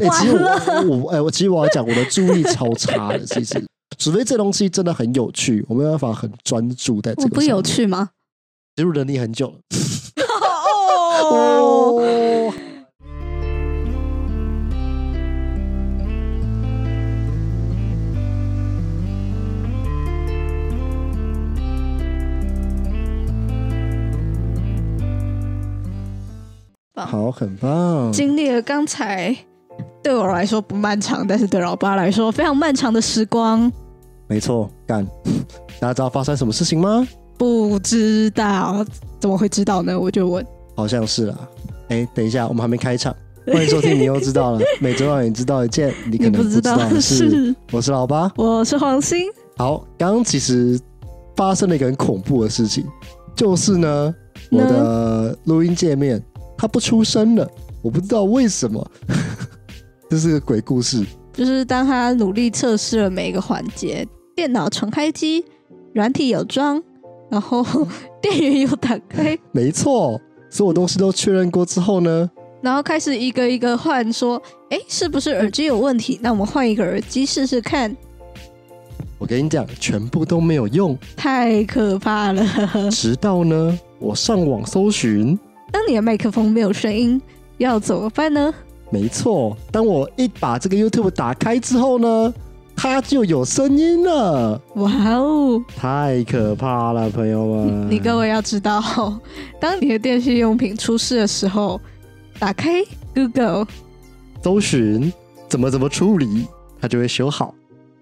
哎、其实我我哎、我其实我要讲我的注意力超差的，其实，除非这东西真的很有趣，我没有办法很专注在这个。我不有，趣吗？植入能力很久了。哦，哦，好，很棒。经历了刚才 对我来说不漫长，但是对老爸来说非常漫长的时光。没错，干。大家知道发生什么事情吗？不知道怎么会知道呢？我就问。好像是啊。哎，等一下，我们还没开场。欢迎收听，你又知道了。每周让你知道一件你可能不知道的事。我是老八。我是黄鑫。好，刚刚其实发生了一个很恐怖的事情，就是呢，我的录音界面它不出声了，我不知道为什么，这是个鬼故事。就是当他努力测试了每一个环节，电脑重开机，软体有装，然后 电源有打开，没错，所有东西都确认过之后呢，然后开始一个一个换，说，哎，是不是耳机有问题？那我们换一个耳机试试看。我跟你讲，全部都没有用。太可怕了！直到呢，我上网搜寻，当你的麦克风没有声音，要怎么办呢？没错，当我一把这个 YouTube 打开之后呢，它就有声音了，哇哦！太可怕了，朋友们！你各位要知道，当你的电器用品出事的时候，打开 Google，搜寻怎么怎么处理，它就会修好。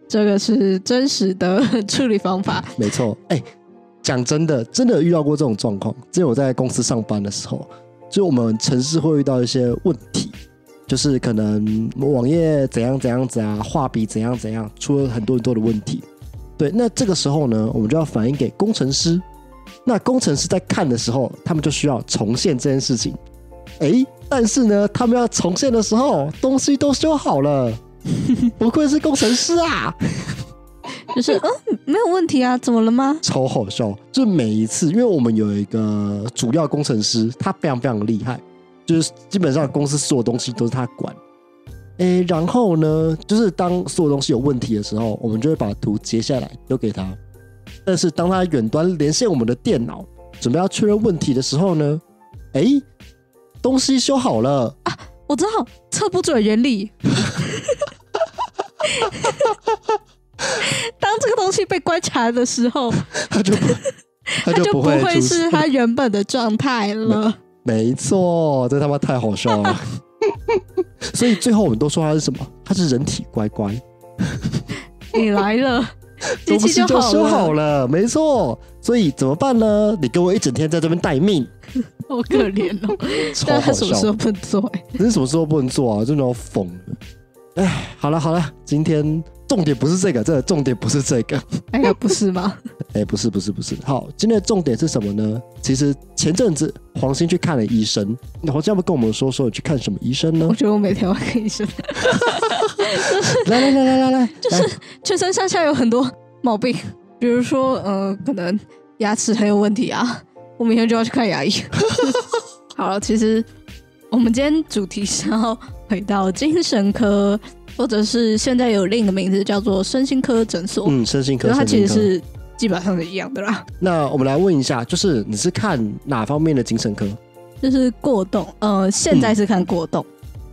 这个是真实的处理方法。没错，哎、讲真的，真的遇到过这种状况。之前我在公司上班的时候，就我们城市会遇到一些问题，就是可能网页怎样怎样子啊，画笔怎样怎样，出了很多很多的问题。对，那这个时候呢，我们就要反映给工程师。那工程师在看的时候，他们就需要重现这件事情。哎，但是呢，他们要重现的时候，东西都修好了，不愧是工程师啊！就是嗯，没有问题啊，怎么了吗？超好笑，就每一次，因为我们有一个主要工程师，他非常非常厉害，就是基本上公司所有东西都是他管。诶，然后呢，就是当所有东西有问题的时候，我们就会把图截下来丢给他。但是当他远端连线我们的电脑，准备要确认问题的时候呢，诶，东西修好了啊，我知道测不准原理。当这个东西被观察的时候，他就不，他它就不会是他原本的状态了。没错，这他妈太好笑了。所以最后我们都说他是什么？他是人体乖乖，你来了，机器就修好了，了，没错。所以怎么办呢？你给我一整天在这边待命，好可怜哦。但他什么时。候不能做、欸？可是什么时候不能做啊？真的要疯了。哎，好了好了，今天重点不是这个，这个重点不是这个。哎呀，不是吗？哎，不是不是不是。好，今天的重点是什么呢？其实前阵子黄鑫去看了医生，那黄鑫要不跟我们说说你去看什么医生呢我？觉得我每天要看医生，来来来来来来，就是全身上下有很多毛病，比如说呃，可能牙齿很有问题啊，我明天就要去看牙医。好了，其实我们今天主题是要回到精神科，或者是现在有另一个名字叫做身心科诊所，嗯，身心科，它其实是基本上是一样的啦，那我们来问一下，就是你是看哪方面的精神科？就是过动，呃，现在是看过动，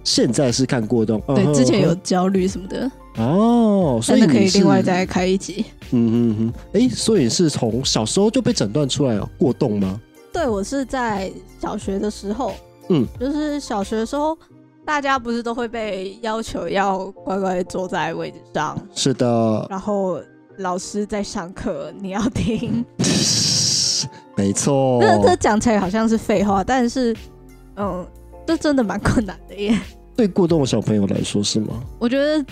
现在是看过动，对，嗯之前有焦虑什么的，哦，所以可以另外再开一集。嗯嗯嗯，哎，所以你是从小时候就被诊断出来有过动吗？对我是在小学的时候，嗯，就是小学的时候，大家不是都会被要求要乖乖坐在位置上，是的，然后老师在上课，你要听。没错。这这讲起来好像是废话，但是，嗯，这真的蛮困难的耶。对过动的小朋友来说是吗？我觉得，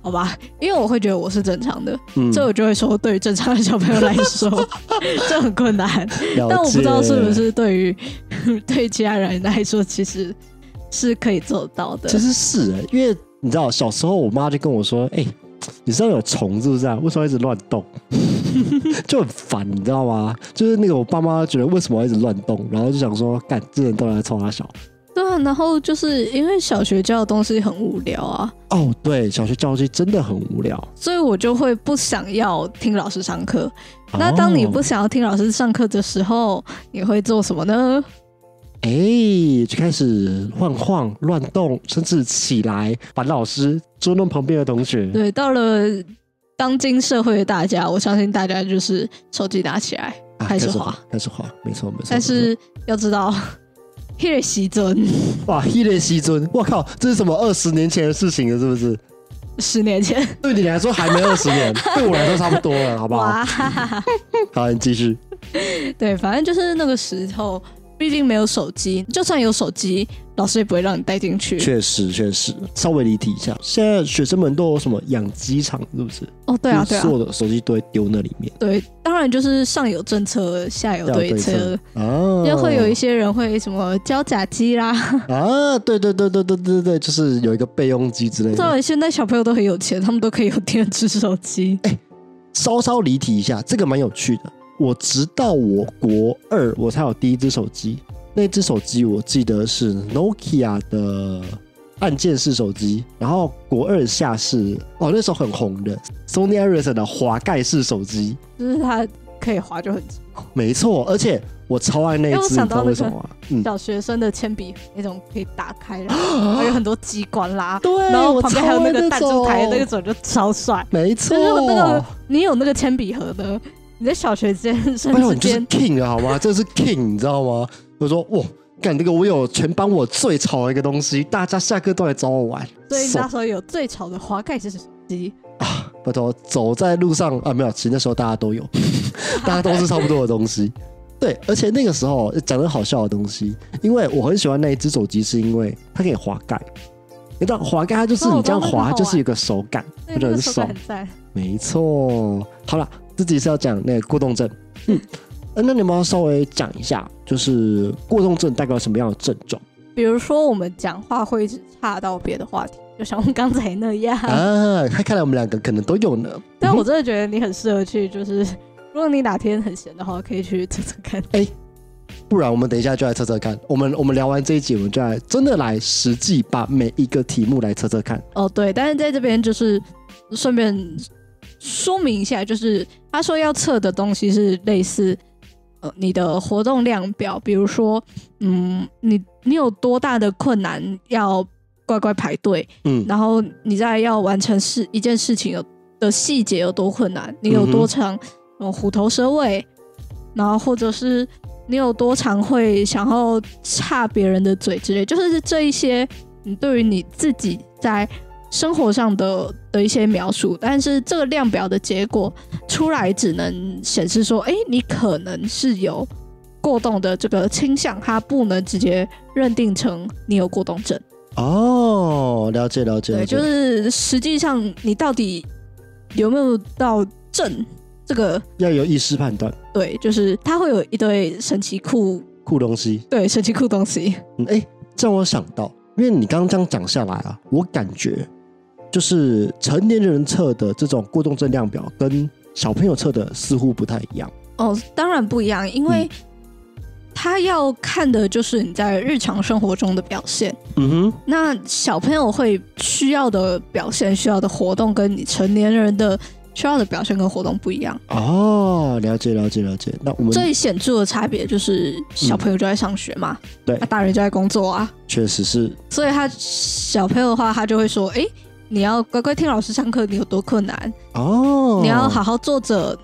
好吧，因为我会觉得我是正常的，嗯，所以我就会说，对于正常的小朋友来说，这很困难。但我不知道是不是对于 对其他人来说，其实是可以做到的。其实是哎、因为你知道，小时候我妈就跟我说：“哎、你身上有虫是不是啊？为什么一直乱动？” 就很烦，你知道吗？就是那个我爸妈觉得为什么要一直乱动，然后就想说：“干，这人到底在冲他小。对啊，啊，然后就是因为小学教的东西很无聊啊，哦，对，小学教的东西真的很无聊。所以我就会不想要听老师上课。那当你不哦想要听老师上课的时候，你会做什么呢？哎，就开始晃晃乱动，甚至起来烦老师，捉弄旁边的同学。对，到了当今社会的大家，我相信大家就是手机拿起来啊开始滑滑，开始滑，没错没错。但是要知道，迄个时阵没错哇，一列西尊，我靠，这是什么二十年前的事情了，是不是？十年前，对你来说还没二十年，对我来说差不多了，好不好？好，你继续。对，反正就是那个时候，毕竟没有手机，就算有手机，老师也不会让你带进去。确实，确实，稍微离题一下。现在学生们都有什么养鸡场，是不是？哦，对啊，对啊就是所，有的手机都会丢那里面，对，当然就是上有政策，下有对策策。啊，又会有一些人会什么教假鸡啦，啊，对对对对对对对，就是有一个备用机之类的。当然现在小朋友都很有钱，他们都可以有电子手机。哎稍稍离题一下，这个蛮有趣的。我直到我国二，我才有第一只手机。那只手机我记得是 Nokia 的按键式手机，然后国二下是哦，那时候很红的 Sony Ericsson 的滑盖式手机。就是它可以滑就很没错，而且我超爱那只，你知道为什么吗？嗯，小学生的铅笔那种可以打开的，然后 有很多机关啦，对然后我旁边还有那个弹珠台那种个种就超帅。没错就是那个你有那个铅笔盒的，你在小学间生拜托，之你就是，king 了好吗？这是 king，你知道吗？我说哇，干这个我有全班我最潮的一个东西，大家下课都来找我玩。所以爽那时候有最潮的滑盖式手机。啊，拜托，走在路上啊，没有，其实那时候大家都有，大家都是差不多的东西。对，而且那个时候讲个好笑的东西，因为我很喜欢那一只手机，是因为它可以滑盖。你知道滑盖它就是哦你这样滑，就是一个手感，对，我觉得很爽。没错，好了，自己是要讲那个过动症。嗯，呃那你们要稍微讲一下，就是过动症代表什么样的症状比如说我们讲话会一直岔到别的话题，就像我们刚才那样。啊？看看来我们两个可能都有呢。但嗯我真的觉得你很适合去，就是如果你哪天很闲的话，可以去测测看。哎不然我们等一下就来测测看。我们我们聊完这一集，我们就来真的来实际把每一个题目来测测看。哦，对，但是在这边就是顺便说明一下，就是他说要测的东西是类似呃你的活动量表，比如说，嗯，你你有多大的困难要乖乖排队，嗯，然后你在要完成事一件事情有的细节有多困难，你有多长嗯虎头蛇尾，然后或者是你有多常会想要插别人的嘴之类，就是这一些你对于你自己在生活上的的一些描述，但是这个量表的结果出来只能显示说，哎，你可能是有过动的这个倾向，它不能直接认定成你有过动症。哦，了解了解对，就是实际上你到底有没有到症这个？要有意识判断，对，就是它会有一堆神奇酷，酷东西。对，神奇酷东西。嗯，哎，这让我想到，因为你刚刚这样讲下来啊，我感觉就是成年人测的这种过动症量表跟小朋友测的似乎不太一样。哦，当然不一样，因为嗯他要看的就是你在日常生活中的表现。嗯哼，那小朋友会需要的表现、需要的活动，跟你成年人的需要的表现跟活动不一样。哦，了解了解了解。那我们最显著的差别就是小朋友就在上学嘛，对那大人就在工作啊。确实是所以他小朋友的话，他就会说：“诶，你要乖乖听老师上课，你有多困难？哦，你要好好坐着，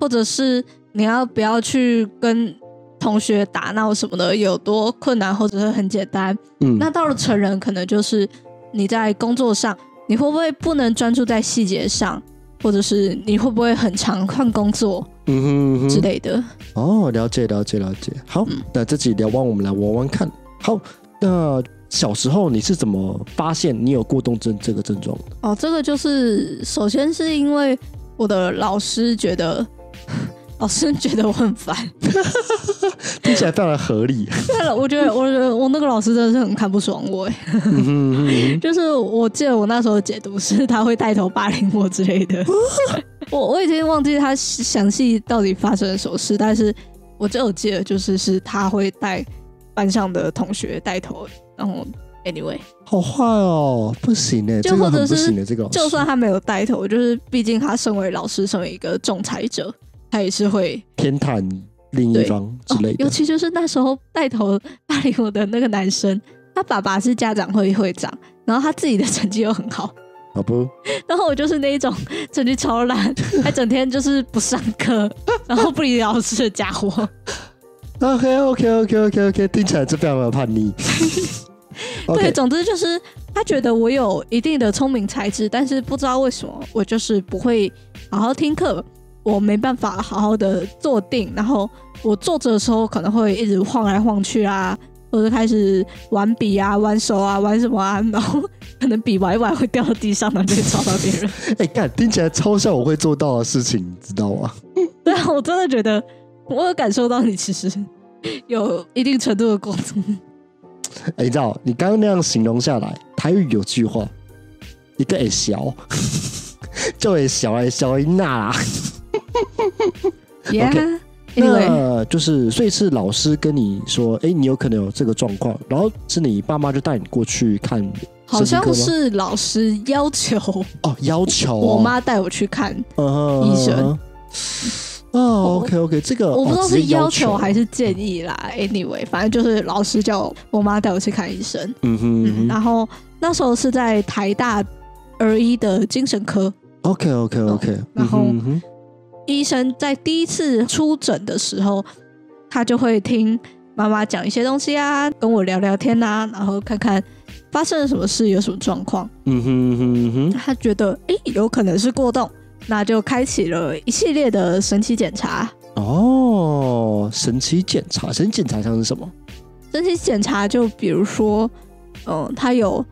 或者是你要不要去跟同学打闹什么的，有多困难，或者是很简单。嗯那到了成人，可能就是你在工作上，你会不会不能专注在细节上，或者是你会不会很常换工作嗯哼嗯哼之类的？哦，了解了解了解。好，嗯那这集聊完，我们来玩玩看。好，那小时候你是怎么发现你有过动症这个症状的？哦，这个就是首先是因为我的老师觉得。老师觉得我很烦，听起来非常的合理。对了，我觉得我觉得我那个老师真的是很看不爽我，哎，嗯嗯就是我记得我那时候的解读是他会带头霸凌我之类的，我我已经忘记他详细到底发生了什么事，但是我就有记得就是是他会带班上的同学带头然后 anyway，好坏哦，不行哎，就或者是这个就算他没有带头，就是毕竟他身为老师，身为一个仲裁者，他也是会偏袒另一方之类的哦尤，其就是那时候带头霸凌我的那个男生，他爸爸是家长会会长，然后他自己的成绩又很好，好不？然后我就是那一种成绩超烂，还整天就是不上课，然后不理老师的家伙。OK OK OK OK OK，听起来就非常的叛逆。对总之就是他觉得我有一定的聪明才智，但是不知道为什么我就是不会好好听课，我没办法好好的坐定，然后我坐着的时候可能会一直晃来晃去啊，或者开始玩笔啊、玩手啊、玩什么啊，然后可能笔玩一玩会掉到地上，然后就会吵到别人。哎，干，听起来超像我会做到的事情，你知道吗？对啊，我真的觉得我有感受到你其实有一定程度的工作。哎，你知道，你刚刚那样形容下来，台语有句话，一个会小，就会小来小一那啦。Yeah，anyway，那就是，所以是老师跟你说，哎，你有可能有这个状况，然后是你爸妈就带你过去看好像是老师要求哦，要求哦我妈带我去看，医生。哦，OK OK，这个我不知道是要求还是建议啦。Anyway，反正就是老师叫我我妈带我去看医生。嗯哼嗯，嗯哼然后那时候是在台大儿医的精神科，，OK OK OK，哦然后医生在第一次出诊的时候，他就会听妈妈讲一些东西啊，跟我聊聊天啊，然后看看发生了什么事，有什么状况。嗯哼嗯哼嗯哼，他觉得诶有可能是过动，那就开启了一系列的神奇检查。哦，神奇检查，神奇检查像是什么？神奇检查就比如说，嗯，他有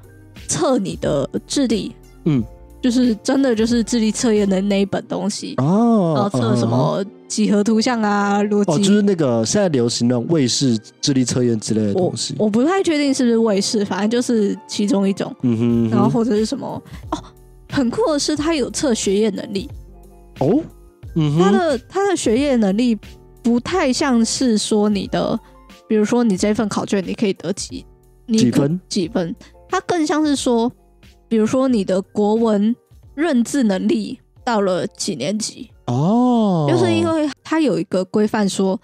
测你的智力，嗯，就是真的就是智力测验的那一本东西，哦，然后测什嗯哼？么几何图像啊、逻哦，辑。就是那个现在流行的卫士智力测验之类的我东西。我不太确定是不是卫士，反正就是其中一种。嗯哼，然后或者是什么哦，很酷的是他有测学业能力，哦，嗯他，的他的学业能力不太像是说你的，比如说你这份考卷你可以得几你可几分？几分，它更像是说，比如说你的国文认字能力到了几年级，哦，就是因为它有一个规范说。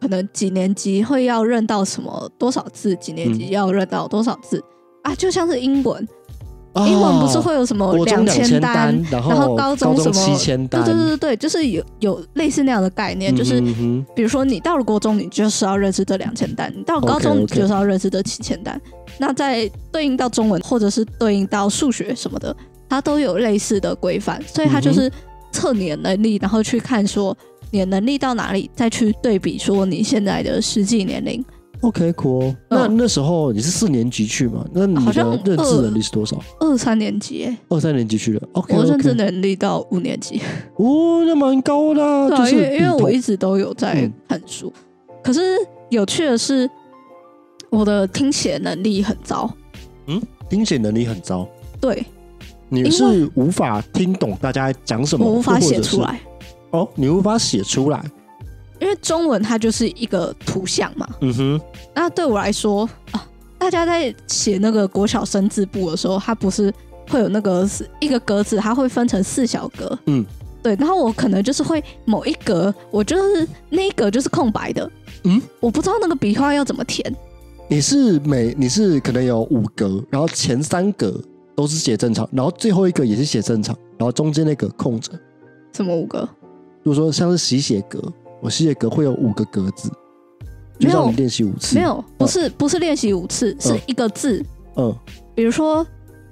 可能几年级会要认到什么多少字，几年级嗯要认到多少字、啊？就像是英文，哦。英文不是会有什么两千千单，然然后高中什么七千单，对对对对对，就是有有类似那样的概念，就是比如说你到了国中，你就是要认识这两千单；你到了高中，你就是要认识这七千单。那在对应到中文或者是对应到数学什么的，它都有类似的规范，所以它就是测你的能力，然后去看说你的能力到哪里，再去对比说你现在的实际年龄。OK cool。那那时候你是四年级去嘛？那你的认知能力是多少？二三年级耶，二三年级去的。OK 我认知。能力到五年级，哦，那蛮高的啊，对啊，就是因为因为我一直直都有在嗯看书，可是有趣的是，我的听写能力很糟。嗯听写能力很糟，对你是无法听懂大家讲什么，我无法写出来，哦，你无法写出来。因为中文它就是一个图像嘛。嗯哼，那对我来说啊，大家在写那个国小生字部的时候，它不是会有那个是一个格子，它会分成四小格。嗯，对。然后我可能就是会某一格，我就是那一格就是空白的。嗯，我不知道那个笔画要怎么填。你是每你是可能有五格，然后前三格都是写正常，然后最后一个也是写正常，然后中间那个空着。什么五个？如果说像是洗写格，我洗写格会有五个格子，就没有让你练习五次。没，有，不是不是练习五次，是一个字。嗯比如说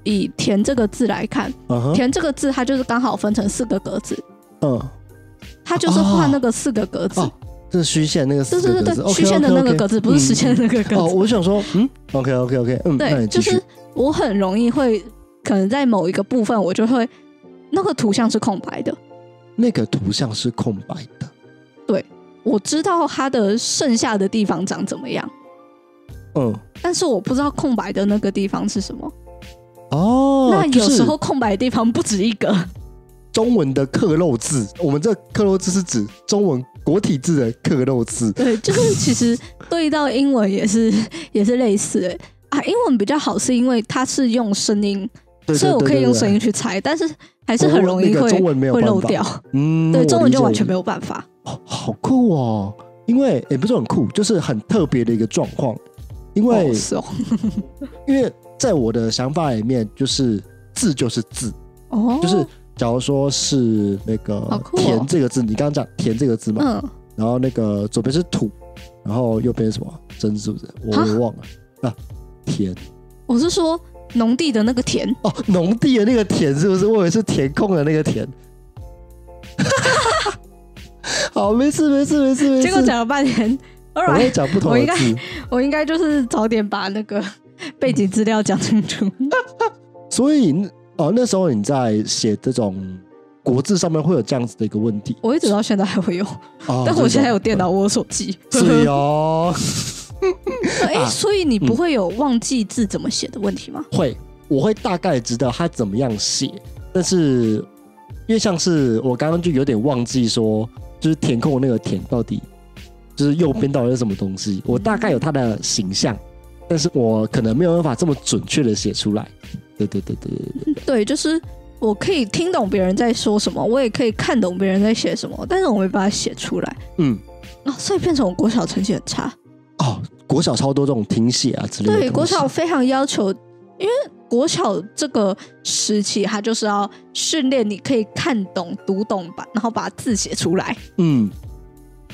以填这个字来看，填这个字它就是刚好分成四个格子，嗯，它就是画那个四个格子。是虚线那个四对对对虚线的那个格子不是实线的那个格子哦，子。我想说，嗯，OK OK OK，嗯，对，就是我很容易会，可能在某一个部分，我就会那个图像是空白的，那个图像是空白的，我知道它的剩下的地方长怎么样，嗯，但是我不知道空白的那个地方是什么。哦，那有时候空白的地方不止一个，中文的刻漏字，我们这刻漏字是指中文国体字的刻漏字，对，就是其实对到英文也是 也是类似的。啊，英文比较好，是因为它是用声音，对所以我可以用声音。去猜，但是还是很容易会中文没有会漏掉。嗯，对，中文就完全没有办法。哦好酷哦！因为也不是很酷，就是很特别的一个状况。因为、哦，是哦，因为在我的想法里面，就是字就是字，哦，就是假如说是那个田这个字，你刚刚讲田这个字嘛，嗯，然后那个左边是土，然后右边是什么真是不是？我哈我忘了啊，田我是说农地的那个田，哦，农地的那个田是不是？我以为是填空的那个田。好，没事没事没事没事。结果讲了半天。我 All right，讲不同我应该，我应该就是早点把那个 背景资料讲清楚。所以哦，那时候你在写这种国字上面会有这样子的一个问题我一直到现在还会有，哦但我现在有电脑，我有手机。是哦，哎、啊所以你不会有忘记字怎么写的问题吗？会，我会大概知道他怎么样写，但是因为像是我刚刚就有点忘记说，就是填空那个填到底就是右边到底是什么东西，我大概有它的形象，但是我可能没有办法这么准确的写出来。对对对对对对，对，就是我可以听懂别人在说什么，我也可以看懂别人在写什么，但是我没办法写出来嗯，啊、所以变成我国小成绩很差。哦，国小超多这种听写啊之类的。对，国小非常要求，因为国小这个时期，他就是要训练你可以看懂、读懂吧，然后把字写出来。嗯，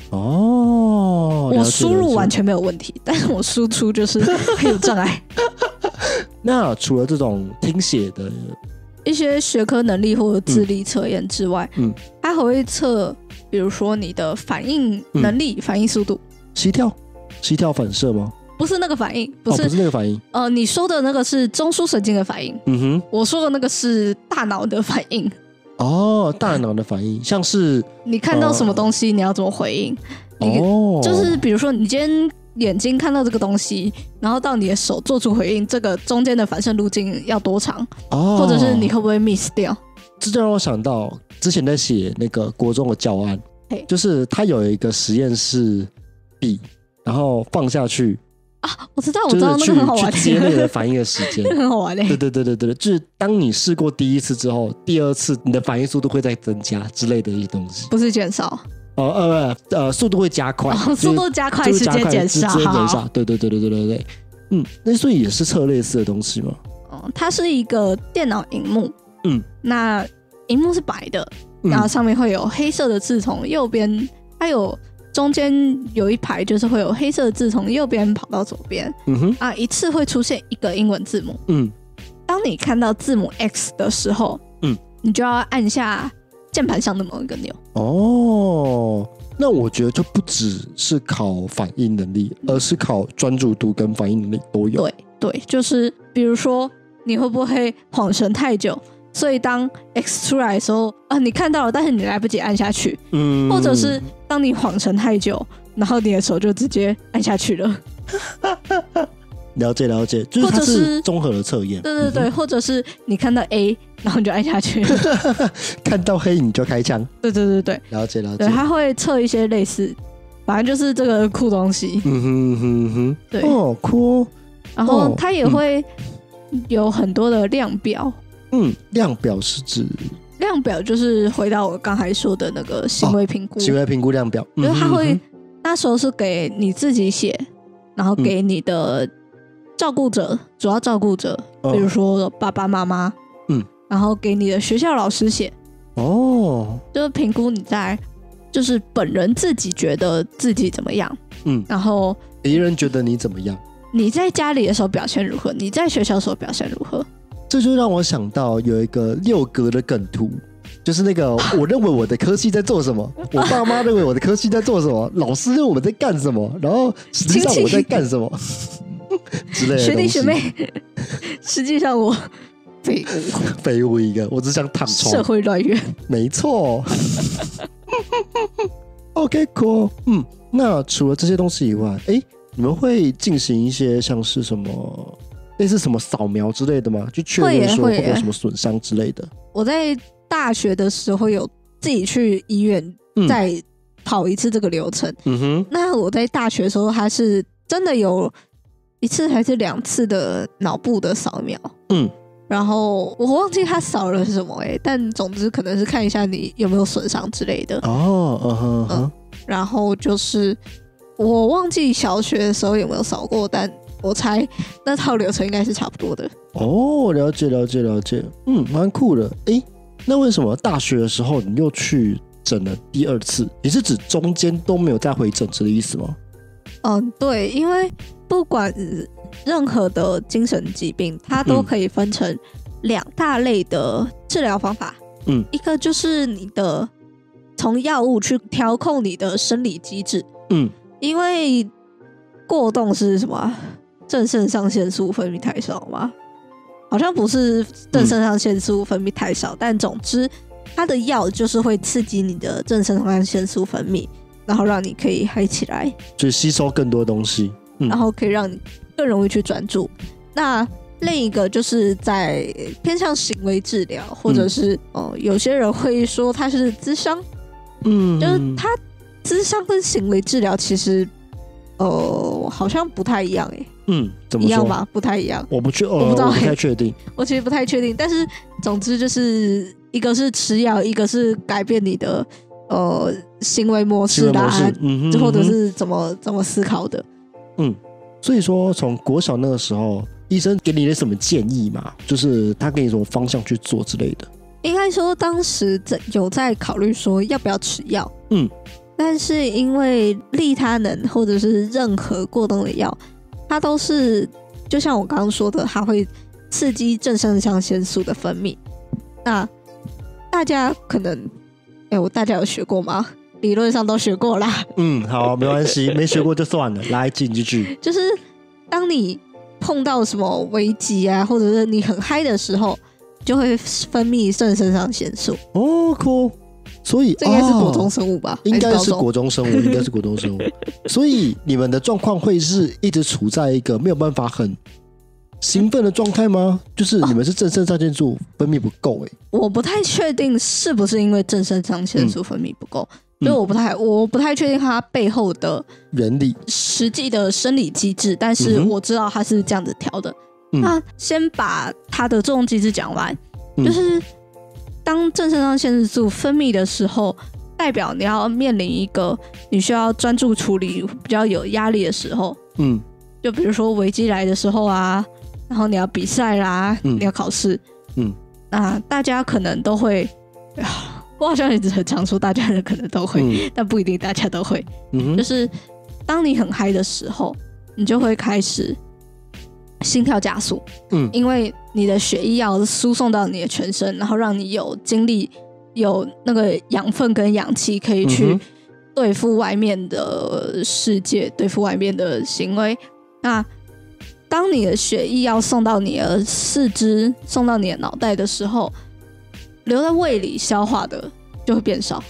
哦，我输入完。全没有问题，但是我输出就是很有障碍。那除了这种听写的，一些学科能力或者智力测验之外，嗯，它还会测，比如说你的反应能力、反应速度，膝跳，膝跳反射吗？不是那个反应，不哦，是，不是那个反应。呃，你说的那个是中枢神经的反应，嗯哼。我说的那个是大脑的反应。哦，大脑的反应像是你看到什么东西，你要怎么回应？你哦，就是比如说，你今天眼睛看到这个东西，然后到你的手做出回应，这个中间的反射路径要多长，哦，或者是你会不会 miss 掉？这就让我想到之前在写那个国中的教案嘿，就是他有一个实验室笔，然后放下去，我知道，我知道 那个很好玩，去接那个反应的时间那。很好玩嘞、对对对对对，就是当你试过第一次之后，第二次你的反应速度会再增加之类的一些东西。不是减少，哦呃呃，速度会加快，哦，速度加快，时间减少。时间减少。对对对对对对对，嗯，那所以也是测类似的东西吗。哦，它是一个电脑荧幕，嗯，那荧幕是白的，嗯然后上面会有黑色的字从右边，它有中间有一排就是会有黑色的字从右边跑到左边嗯哼啊，一次会出现一个英文字母。嗯当你看到字母 X 的时候，嗯，你就要按下键盘上的某一个钮。哦，那我觉得就不只是考反应能力，而是考专注度跟反应能力都有。对对，就是比如说你会不会晃神太久，所以当 X 出来的时候啊，你看到了，但是你来不及按下去，嗯或者是当你晃神太久，然后你的手就直接按下去了。了解了解，就是它或者是是综合的测验。对对对，或者是你看到 A，然后你就按下去。嗯 看到黑你就开枪。对对对对了解了解对，。它会测一些类似，反正就是这个酷东西。嗯哼哼哼，对，哦，酷哦。然后哦它也会有很多的量表。嗯，量表是指量表就是回到我刚才说的那个行为评估，行为评估量表，就是他会、那时候是给你自己写，然后给你的照顾者，主要照顾者，哦。比如说爸爸妈妈，嗯，然后给你的学校老师写，哦，就是评估你在就是本人自己觉得自己怎么样，嗯，然后别人觉得你怎么样？你在家里的时候表现如何，你在学校的时候表现如何，这就让我想到有一个六格的梗图，就是那个 我认为我的科系在做什么，我爸妈认为我的科系在做什么，老师认为我们在干什么，然后实际上我在干什么 之类的学弟学妹，实际上我废物，废物一个，我只想躺床社床。会乱源。没错。OK，cool、嗯，那除了这些东西以外，哎，你们会进行一些像是什么类似什么扫描之类的吗？就确认说会不会有什么损伤之类的？我在大学的时候有自己去医院嗯再跑一次这个流程。嗯哼，那我在大学的时候，还是真的有一次还是两次的脑部的扫描，嗯，然后我忘记他扫了什么哎、但总之可能是看一下你有没有损伤之类的。哦，嗯哼哼，然后就是我忘记小学的时候有没有扫过，但我猜那套流程应该是差不多的。哦，了解了解了解，嗯，蛮酷的。诶，那为什么大学的时候你又去整了第二次？你是指中间都没有再回整治的意思吗？嗯，对，因为不管任何的精神疾病，它都嗯可以分成两大类的治疗方法。嗯，一个就是你的从药物去调控你的生理机制，嗯，因为过动是什么啊？正肾上腺素分泌太少吗？好像不是正肾上腺素分泌太少，但总之它的药就是会刺激你的正肾上腺素分泌，然后让你可以嗨起来。就是吸收更多东西。嗯然后可以让你更容易去专注。那另一个就是在偏向行为治疗，或者是哦、呃有些人会说它是智商，嗯，就是它智商跟行为治疗其实呃好像不太一样诶、嗯，怎么？一样吧？不太一样，我不确，呃，我不知道我不太确定。我其实不太确定。但是总之就是一个是吃药，一个是改变你的呃行为模式啦，嗯哼，或者是怎么怎么思考的。嗯，所以说从国小那个时候，医生给你的什么建议嘛？就是他给你什么方向去做之类的。应该说当时在有在考虑说要不要吃药，嗯，但是因为利他能或者是任何过动的药，它都是就像我刚刚说的，它会刺激正肾上腺素的分泌。那大家可能，哎、我大家有学过吗？理论上都学过啦，嗯，好，没关系，没学过就算了。来，进继续。就是当你碰到什么危机啊，或者是你很嗨的时候，就会分泌正肾上腺素。哦，酷。所以这应该是国中哦生物吧？应该是国中生物，应该是国中生物。所以你们的状况会是一直处在一个没有办法很兴奋的状态吗？就是你们是正肾上腺素分泌不够、欸，我不太确定是不是因为正肾上腺素分泌不够，所以我不太我不太确定它背后的原理。实际的生理机制，但是我知道它是这样子调的。嗯那先把它的作用机制讲完，嗯就是当正肾上腺素分泌的时候，代表你要面临一个你需要专注处理、比较有压力的时候，嗯。就比如说危机来的时候啊，然后你要比赛啦，嗯。你要考试，嗯，那大家可能都会，啊 我好像一直很常说大家人可能都会，嗯。但不一定大家都会。嗯，就是当你很嗨的时候，你就会开始心跳加速，嗯因为你的血液要输送到你的全身，然后让你有精力、有那个养分跟氧气可以嗯去对付外面的世界，对付外面的行为。那当你的血液要送到你的四肢、送到你的脑袋的时候，留在胃里消化的就会变少。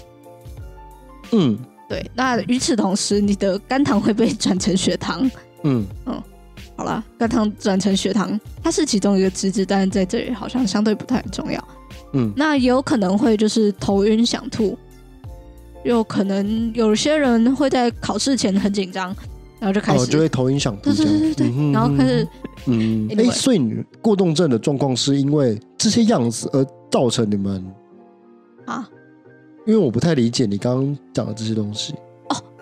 嗯对，那与此同时，你的肝糖会被转成血糖。嗯嗯好啦，肝糖转成血糖，它是其中一个机制，但是在这里好像相对不太重要。嗯那也有可能会就是头晕想吐，有可能有些人会在考试前很紧张，然后就开始，哦，就会头晕想吐对。对对对对，嗯然后开始嗯，哎、Anyway 所以你过动症的状况是因为这些样子而造成你们？啊，因为我不太理解你刚刚讲的这些东西。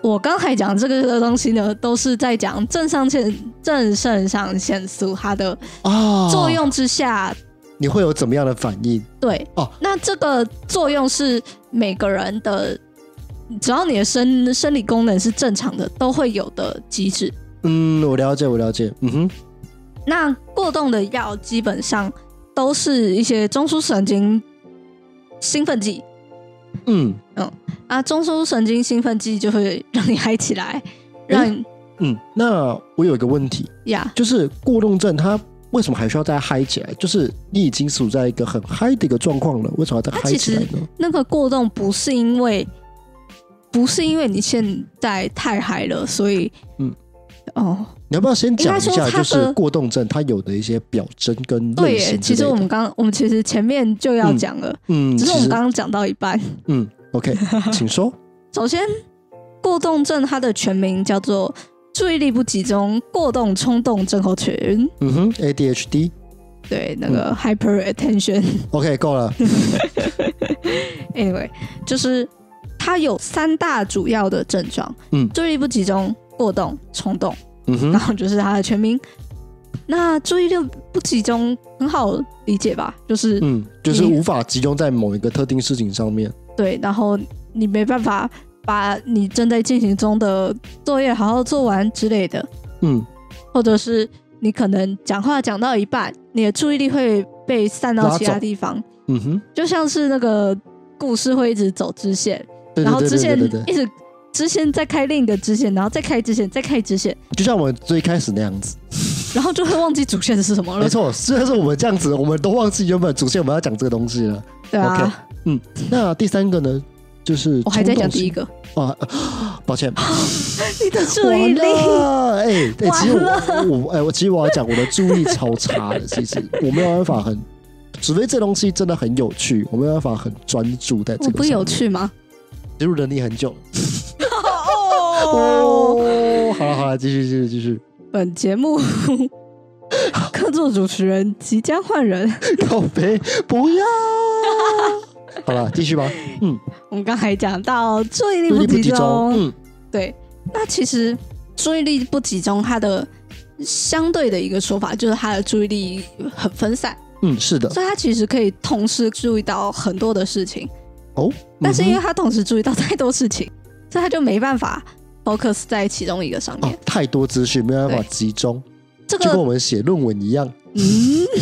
我刚才讲这个东西呢，都是在讲正上腺正肾上腺素它的啊，作用之下，你会有怎么样的反应？对哦，那这个作用是每个人的，只要你的生生理功能是正常的，都会有的机制。嗯，我了解，我了解。嗯哼，那过动的药基本上都是一些中枢神经兴奋剂嗯啊，中枢神经兴奋剂就会让你嗨起来，让你嗯。那我有一个问题，呀，就是过动症它为什么还需要再嗨起来？就是你已经处在一个很嗨的一个状况了，为什么要再嗨起来呢？那个过动不是因为不是因为你现在太嗨了，所以嗯哦，你要不要先讲一下，就是过动症它有的一些表征跟对其实我们刚我们其实前面就要讲了，嗯，只是我们刚刚讲到一半。嗯，OK，请说。首先，过动症它的全名叫做注意力不集中、过动冲动症候群，嗯哼，ADHD。对，那个 hyper attention。OK，够了。Anyway，就是它有三大主要的症状，嗯注意力不集中、过动、冲动，嗯哼，然后就是他的全名。那注意力不集中很好理解吧？就是、嗯，就是无法集中在某一个特定事情上面。对，然后你没办法把你正在进行中的作业好好做完之类的，嗯，或者是你可能讲话讲到一半，你的注意力会被散到其他地方，嗯哼，就像是那个故事会一直走支线，对对然后支线一直支线再开另一个支线，然后再开支线，再开支线，就像我们最开始那样子。然后就会忘记主线是什么了没。错，虽然是我们这样子，我们都忘记原本主线我们要讲这个东西了。对啊 OK 那第三个呢，就是我还在讲第一个个，啊，抱歉，你的注意力哎哎，其实我我哎，我其实我要讲我的注意力超差的，其实我没有办法很，除非这东西真的很有趣，我没有办法很专注在这个。我不有，趣吗？植入能力很久了。哦，哦，好了好了，继续继续继续，本节目 客座主持人即将换人。靠背不要。好了，继续吧。嗯，我们刚才讲到注意力不集中。嗯对，那其实注意力不集中，它的相对的一个说法就是它的注意力很分散，嗯，是的。所以它其实可以同时注意到很多的事情，哦，但是因为他同时注意到太多事情，所以他就没办法 focus 在其中一个上面。哦，太多资讯没办法集中，这就跟我个，们写论文一样。嗯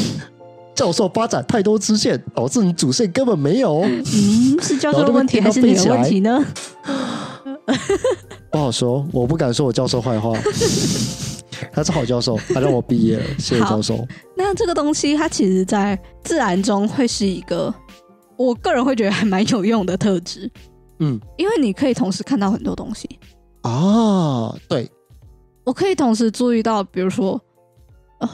教授发展太多支线，导致你主线根本没有，嗯，是教授的问题还是你的问题呢？不好说。我不敢说我教授坏话，他是好教授，他让我毕业了，谢谢教授。那这个东西它其实在自然中会是一个，我个人会觉得还蛮有用的特质，嗯。因为你可以同时看到很多东西。哦，对，我可以同时注意到，比如说，呃，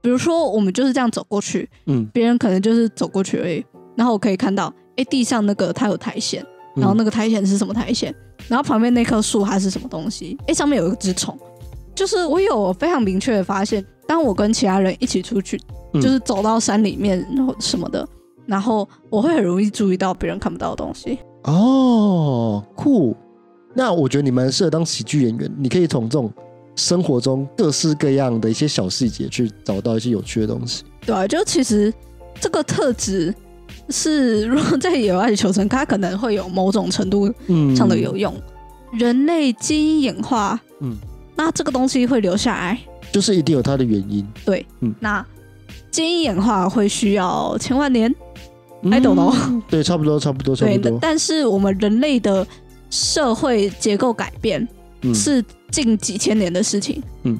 比如说我们就是这样走过去，嗯，别人可能就是走过去而已，然后我可以看到，哎，地上那个它有苔藓，然后那个苔藓是什么苔藓，然后旁边那棵树它是什么东西，哎，上面有一只虫，就是我有非常明确的发现，当我跟其他人一起出去，嗯。就是走到山里面然后什么的，然后我会很容易注意到别人看不到的东西。哦，酷。那我觉得你蛮适合当喜剧演员，你可以从这种生活中各式各样的一些小细节去找到一些有趣的东西。对啊，就其实这个特质是，如果在野外求生，它可能会有某种程度嗯，上的有用。人类基因演化，嗯，那这个东西会留下来。就是一定有它的原因。对，嗯那基因演化会需要千万年，I don't know 嗯对，差不多，差不多，差不多。但是我们人类的社会结构改变嗯，是近几千年的事情，嗯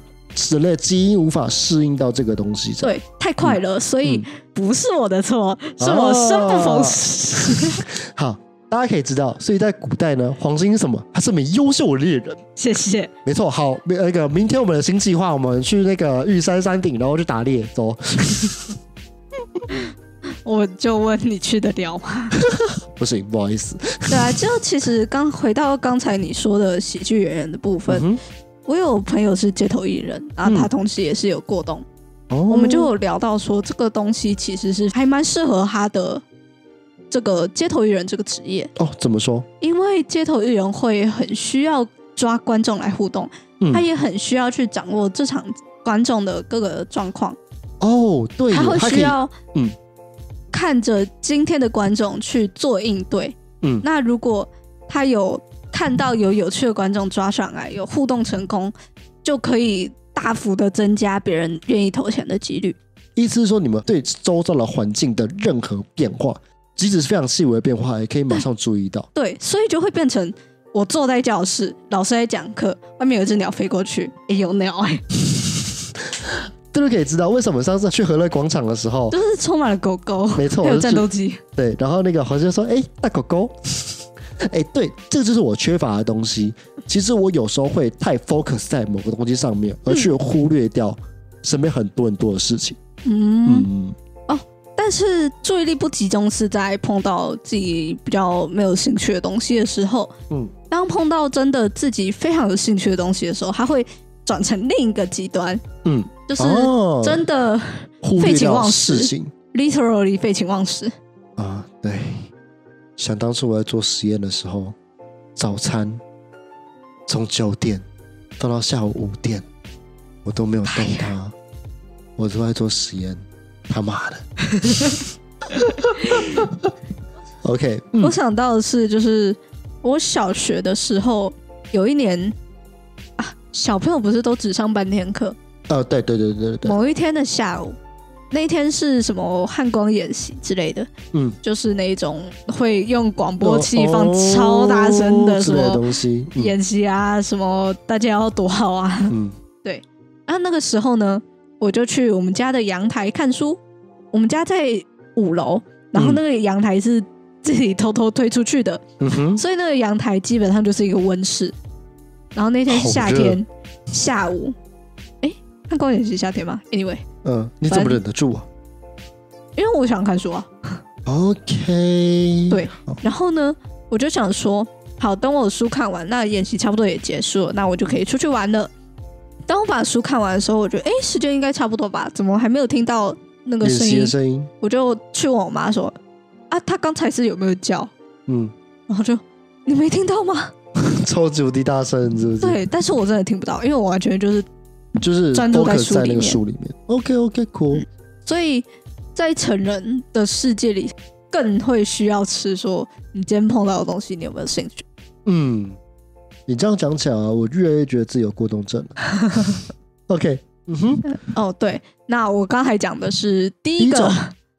人类基因无法适应到这个东西上。对，太快了，所以嗯不是我的错，是我生不逢时。好，大家可以知道，所以在古代呢，黄金是什么？它是名优秀的猎人。谢谢。没错，好，那个明天我们的新计划，我们去那个玉山山顶，然后去打猎，走。我就问你去得了吗？不行，不好意思。对啊，就其实刚回到刚才你说的喜剧演员的部分，嗯我有朋友是街头艺人，然后他嗯同时也是有过动，我们就有聊到说这个东西其实是还蛮适合他的这个街头艺人这个职业，哦，怎么说？因为街头艺人会很需要抓观众来互动，嗯。他也很需要去掌握这场观众的各个状况，哦，对，他会需要嗯看着今天的观众去做应对。嗯那如果他有看到有有趣的观众抓上来，有互动成功，就可以大幅的增加别人愿意投钱的几率。意思是说，你们对周遭的环境的任何变化，即使是非常细微的变化，也可以马上注意到。对，所以就会变成我坐在教室，老师在讲课，外面有一只鸟飞过去，诶，有鸟哎、这就可以知道为什么上次去和乐广场的时候，就是充满了狗狗，没错，有战斗机。对，然后那个黄先生说：“哎、大狗狗，哎、对，这就是我缺乏的东西。其实我有时候会太 focus 在某个东西上面，而去忽略掉身边很多很多的事情。嗯，嗯，但是注意力不集中是在碰到自己比较没有兴趣的东西的时候。嗯，当碰到真的自己非常有兴趣的东西的时候，它会转成另一个极端，嗯，就是哦真的废寝忘食事情 literally 废寝忘食。啊。对，想当初我在做实验的时候，早餐从九点到到下午五点，我都没有动它，我都在做实验。他妈的！OK，嗯我想到的是，就是我小学的时候有一年啊，小朋友不是都只上半天课，哦，对对对对对对，某一天的下午，那一天是什么汉光演习之类的，嗯，就是那种会用广播器放超大声的什么东西，嗯演习啊，什么大家要躲好啊。嗯啊，那个时候呢，我就去我们家的阳台看书。我们家在五楼，然后嗯那个阳台是自己偷偷推出去的，所以那个阳台基本上就是一个温室。然后那天是夏天下午，哎，汉光演习夏天吗？Anyway，嗯，你怎么忍得住啊因为我想看书啊。？OK，对，然后呢，我就想说，好，等我书看完，那演习差不多也结束了，那我就可以出去玩了。当我把书看完的时候，我觉得，哎，时间应该差不多吧？怎么还没有听到那个声音？声音，我就去问我妈说，啊，她刚才是有没有叫？嗯，然后就你没听到吗？超级无敌大声，是不是？，对，但是我真的听不到，因为我完全就是，就是专注在书里面书里面。OK OK cool，所以在成人的世界里，更会需要吃说，你今天碰到的东西，你有没有兴趣？嗯，你这样讲起来啊，我越来越觉得自己有过动症了。OK，嗯哼，哦，对，那我刚才讲的是第一个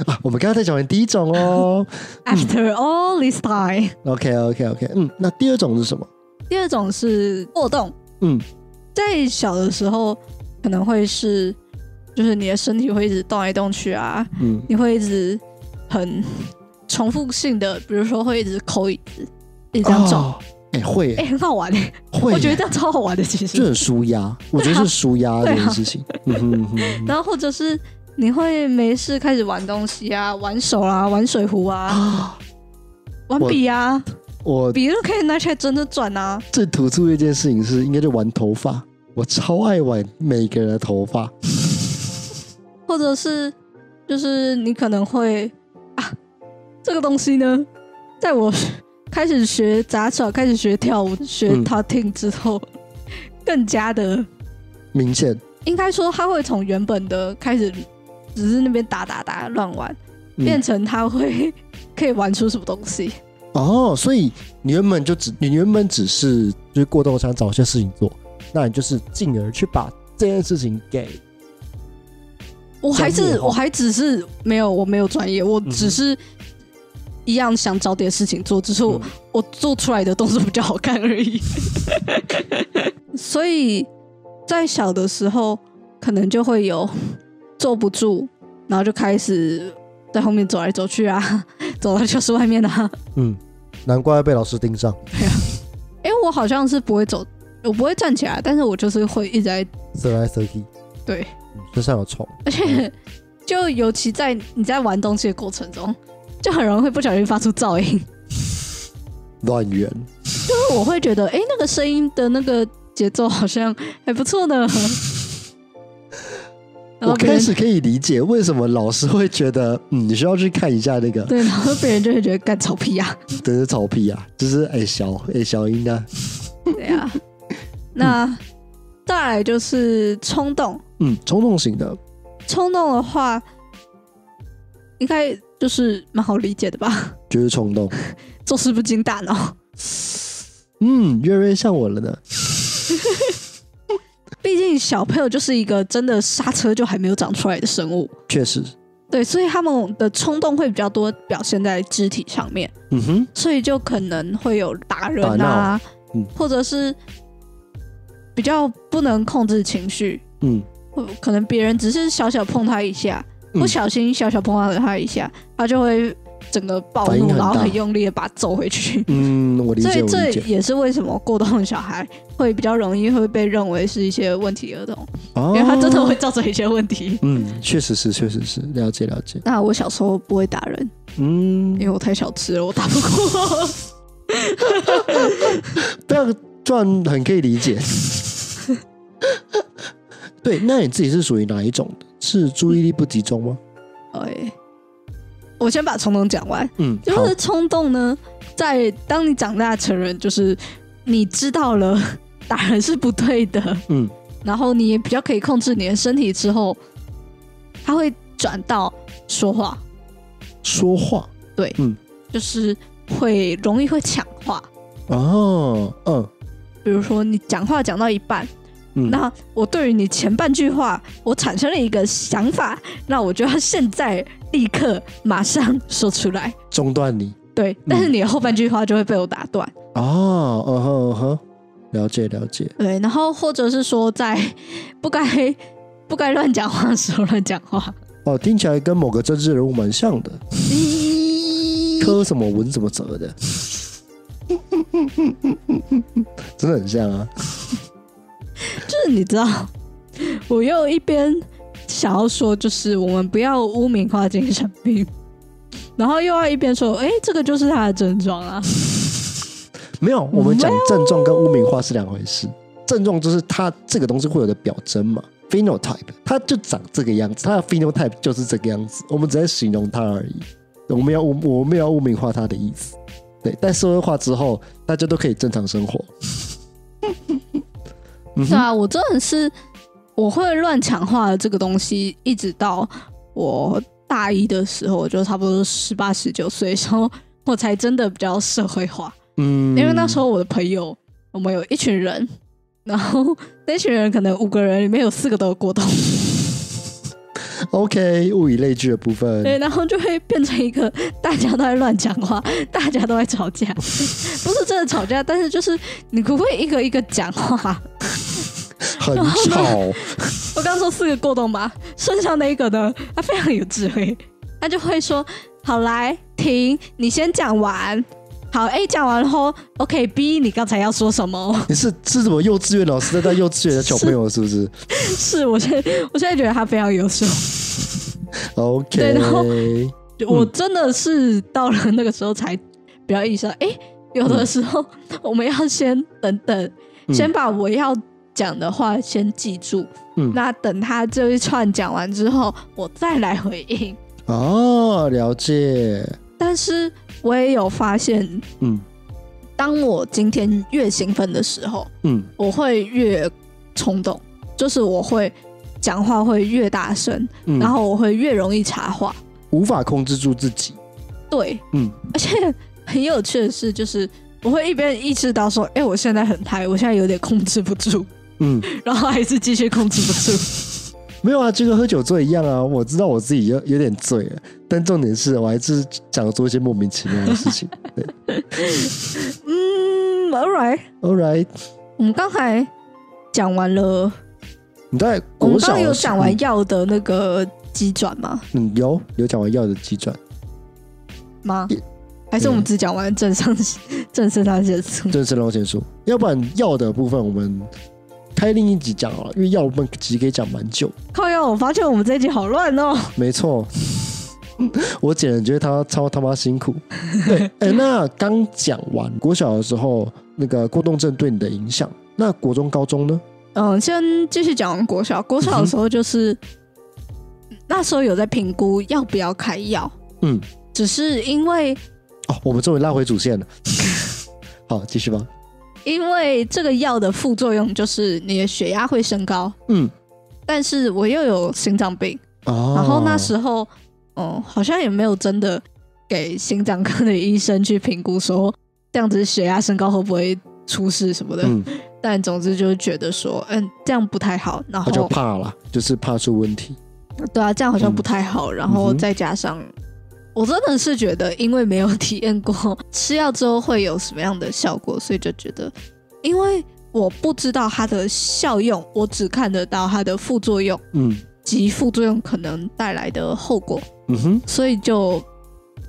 啊，我们刚刚在讲完第一种哦。After all this time，OK OK OK，嗯，那第二种是什么？第二种是过动。嗯，在小的时候可能会是，就是你的身体会一直动来动去啊，嗯，你会一直很重复性的，比如说会一直抠椅子，一直这样撞，哦，哎、会耶、哎、很好玩哎、会耶、我觉得这样超好玩的，其实。就很舒压，我觉得是舒压这件事情。嗯哼嗯哼嗯然后或者是你会没事开始玩东西啊，玩手啊，玩水壶啊，啊，玩笔啊，我笔都可以拿起来真的转啊。最突出的一件事情是，应该就玩头发。我超爱玩每个人的头发。或者是就是你可能会啊，这个东西呢，在我开始学杂耍、开始学跳舞、学嗯 talking 之后，更加的明显，应该说，他会从原本的开始只是那边打打打乱玩，嗯变成他会 可以玩出什么东西。哦，所以你原本就只你原本只是就是过动想找一些事情做，那你就是进而去把这件事情给我还是我还只是没有我没有专业，我只是一样想找点事情做，只是我、嗯我做出来的动作比较好看而已。所以在小的时候，可能就会有坐不住，然后就开始在后面走来走去啊，走到教室外面啊。嗯，难怪被老师盯上，哎、我好像是不会走，我不会站起来，但是我就是会一直在瑟来瑟去，对，嗯身上有虫。而且就尤其在你在玩东西的过程中，就很容易会不小心发出噪音。乱源，就是我会觉得，哎、那个声音的那个节奏好像还不错呢。然我后开始可以理解为什么老师会觉得，嗯，你需要去看一下那个，对，然后别人就会觉得干草屁呀、真是草屁啊，就是哎、小哎、小英啊，对呀、那再来就是冲动，嗯，冲动型的，冲动的话，应该就是蛮好理解的吧？就是冲动，做事不经大脑，嗯，越来越像我了呢。毕竟小朋友就是一个真的刹车就还没有长出来的生物。确实，对，所以他们的冲动会比较多表现在肢体上面。嗯哼，所以就可能会有打人啊，嗯。或者是比较不能控制情绪，嗯，可能别人只是小小碰他一下，嗯。不小心小小碰到了他一下，他就会整个暴怒，然后很用力的把他揍回去。嗯，我理解，所以这。也是为什么过动的小孩会比较容易会被认为是一些问题儿童，哦因为他真的会造成一些问题。嗯，确实是，确实是，了解了解。那我小时候不会打人，嗯因，为我太小吃了，我打不过。这样这样很可以理解。对，那你自己是属于哪一种的？是注意力不集中吗？对，我先把冲动讲完。嗯，就是冲动呢，在当你长大成人，就是你知道了打人是不对的，嗯。然后你也比较可以控制你的身体之后，他会转到说话，说话。对，嗯。就是会容易会抢话。哦，嗯。比如说你讲话讲到一半，嗯，那我对于你前半句话，我产生了一个想法，那我就要现在立刻马上说出来。中断你对，但是你的后半句话就会被我打断。哦，嗯哼嗯哼，了解了解，对，然后或者是说在不该 不该乱讲话的时候乱讲话。哦，听起来跟某个政治人物蛮像的，科什么文什么哲的，真的很像啊。就是你知道，我又一边想要说，就是我们不要污名化精神病，然后又要一边说，哎，这个就是他的症状啊。没有，我们讲症状跟污名化是两回事。症状就是他这个东西会有的表征嘛，phenotype，他就长这个样子，他的 phenotype 就是这个样子，我们只在形容他而已。我们要污，我们要污名化他的意思。对，但社会化之后，大家都可以正常生活。嗯哼，对啊，我真的是我会乱讲话的这个东西，一直到我大一的时候，我就差不多十八十九岁的时候，我才真的比较社会化。嗯因为那时候我的朋友，我们有一群人，然后那群人可能五个人里面有四个都有过动，OK 物以类聚的部分，对，然后就会变成一个大家都在乱讲话，大家都在吵架，不是真的吵架，但是就是你可不可以一个一个讲话？很吵。我刚说四个过动吧，剩下那一个呢，他非常有智慧，他就会说：“好，来停，你先讲完。好，A 讲完后，OK，B 你刚才要说什么？你是是什么幼稚园老师在带幼稚园的小朋友是不是 是我现在我现在觉得他非常优秀，？OK，对然后就我真的是到了那个时候才比较意识到，哎、有的时候我们要先等等，嗯先把我要讲的话先记住，嗯。那等他这一串讲完之后，我再来回应。哦，了解，但是我也有发现，嗯。当我今天越兴奋的时候，嗯。我会越冲动，就是我会讲话会越大声，嗯，然后我会越容易插话。无法控制住自己，对，嗯。而且很有趣的是，就是我会一边意识到说，哎、我现在很嗨，我现在有点控制不住，嗯，然后还是继续控制不住。没有啊，就跟喝酒醉一样啊。我知道我自己有有点醉了，但重点是我还是想做一些莫名其妙的事情。对嗯，All right，，All right，我们刚才讲完了，你在我们国小刚刚有讲完药的那个机转吗？嗯，有有讲完药的机转，吗也？还是我们只讲完正上正肾上腺素？正肾上腺素，要不然药的部分我们开另一集讲好了，因为药部分其实可以讲蛮久。靠药，我发现我们这一集好乱哦。没错，我姐人觉得他超他妈辛苦。对，哎、那刚讲完国小的时候那个过动症对你的影响，那国中、高中呢？嗯，先继续讲完国小。国小的时候就是、那时候有在评估要不要开药，嗯，只是因为哦，我们终于拉回主线了。好，继续吧。因为这个药的副作用就是你的血压会升高，嗯，但是我又有心脏病，哦，然后那时候，嗯，好像也没有真的给心脏科的医生去评估说这样子血压升高会不会出事什么的。嗯，但总之就是觉得说，嗯，这样不太好。然后就，怕了，就是怕出问题。对啊，这样好像不太好。然后再加上，我真的是觉得，因为没有体验过吃药之后会有什么样的效果，所以就觉得，因为我不知道它的效用，我只看得到它的副作用嗯及副作用可能带来的后果，嗯哼，所以就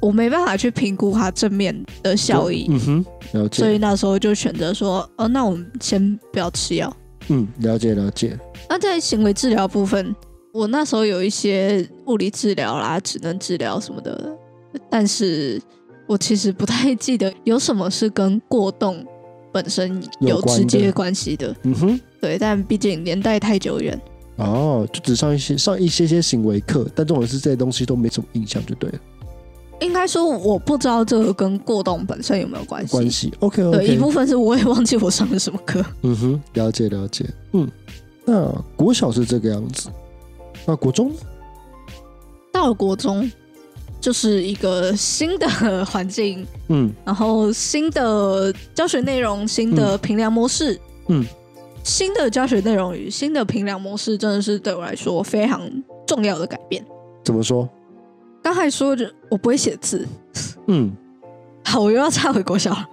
我没办法去评估它正面的效益。嗯哼，了解。所以那时候就选择说，哦，那我们先不要吃药。嗯，了解了解。那在行为治疗部分，我那时候有一些物理治疗啦、职能治疗什么的，但是我其实不太记得有什么是跟过动本身有直接关系的。嗯哼，对，但毕竟年代太久远，哦，就只上一些上一些些行为课，但重点是这些东西都没什么印象，就对了。应该说我不知道这个跟过动本身有没有关系。关系，OK 对，一 OK，部分是我也忘记我上了什么课。嗯哼，了解了解，嗯，那国小是这个样子，那国中呢到了国中，就是一个新的环境，嗯然后新的教学内容、新的评量模式，嗯，新的教学内容与新的评量模式，真的是对我来说非常重要的改变。怎么说？刚才说着我不会写字，嗯 好，我又要插回国小了。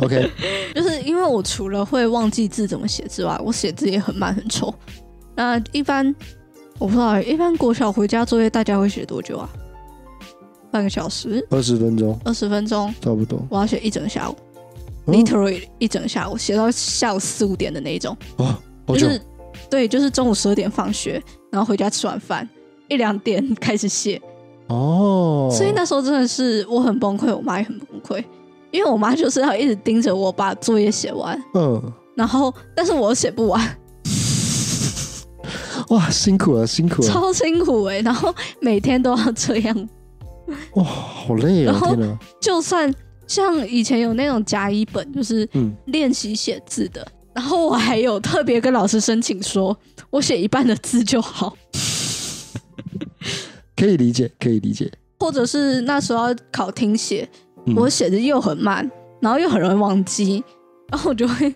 ，OK，就是因为我除了会忘记字怎么写之外，我写字也很慢很丑。那一般我不知道欸，一般国小回家作业大家会写多久啊？半个小时、二十分钟二十分钟？差不多。我要写一整下午、嗯 l i t e r a l l y 一整下午，写到下午四五点的那一种。哦，就是对，就是中午十二点放学，然后回家吃完饭，一两点开始写。哦，所以那时候真的是我很崩溃，我妈也很崩溃，因为我妈就是要一直盯着我把作业写完，嗯，然后但是我写不完，哇，辛苦了，辛苦了，超辛苦哎、然后每天都要这样，哇，好累啊！然后就算像以前有那种甲乙本，就是嗯，练习写字的，然后我还有特别跟老师申请说，我写一半的字就好，可以理解，可以理解。或者是那时候要考听写，嗯我写的又很慢，然后又很容易忘记，然后我就会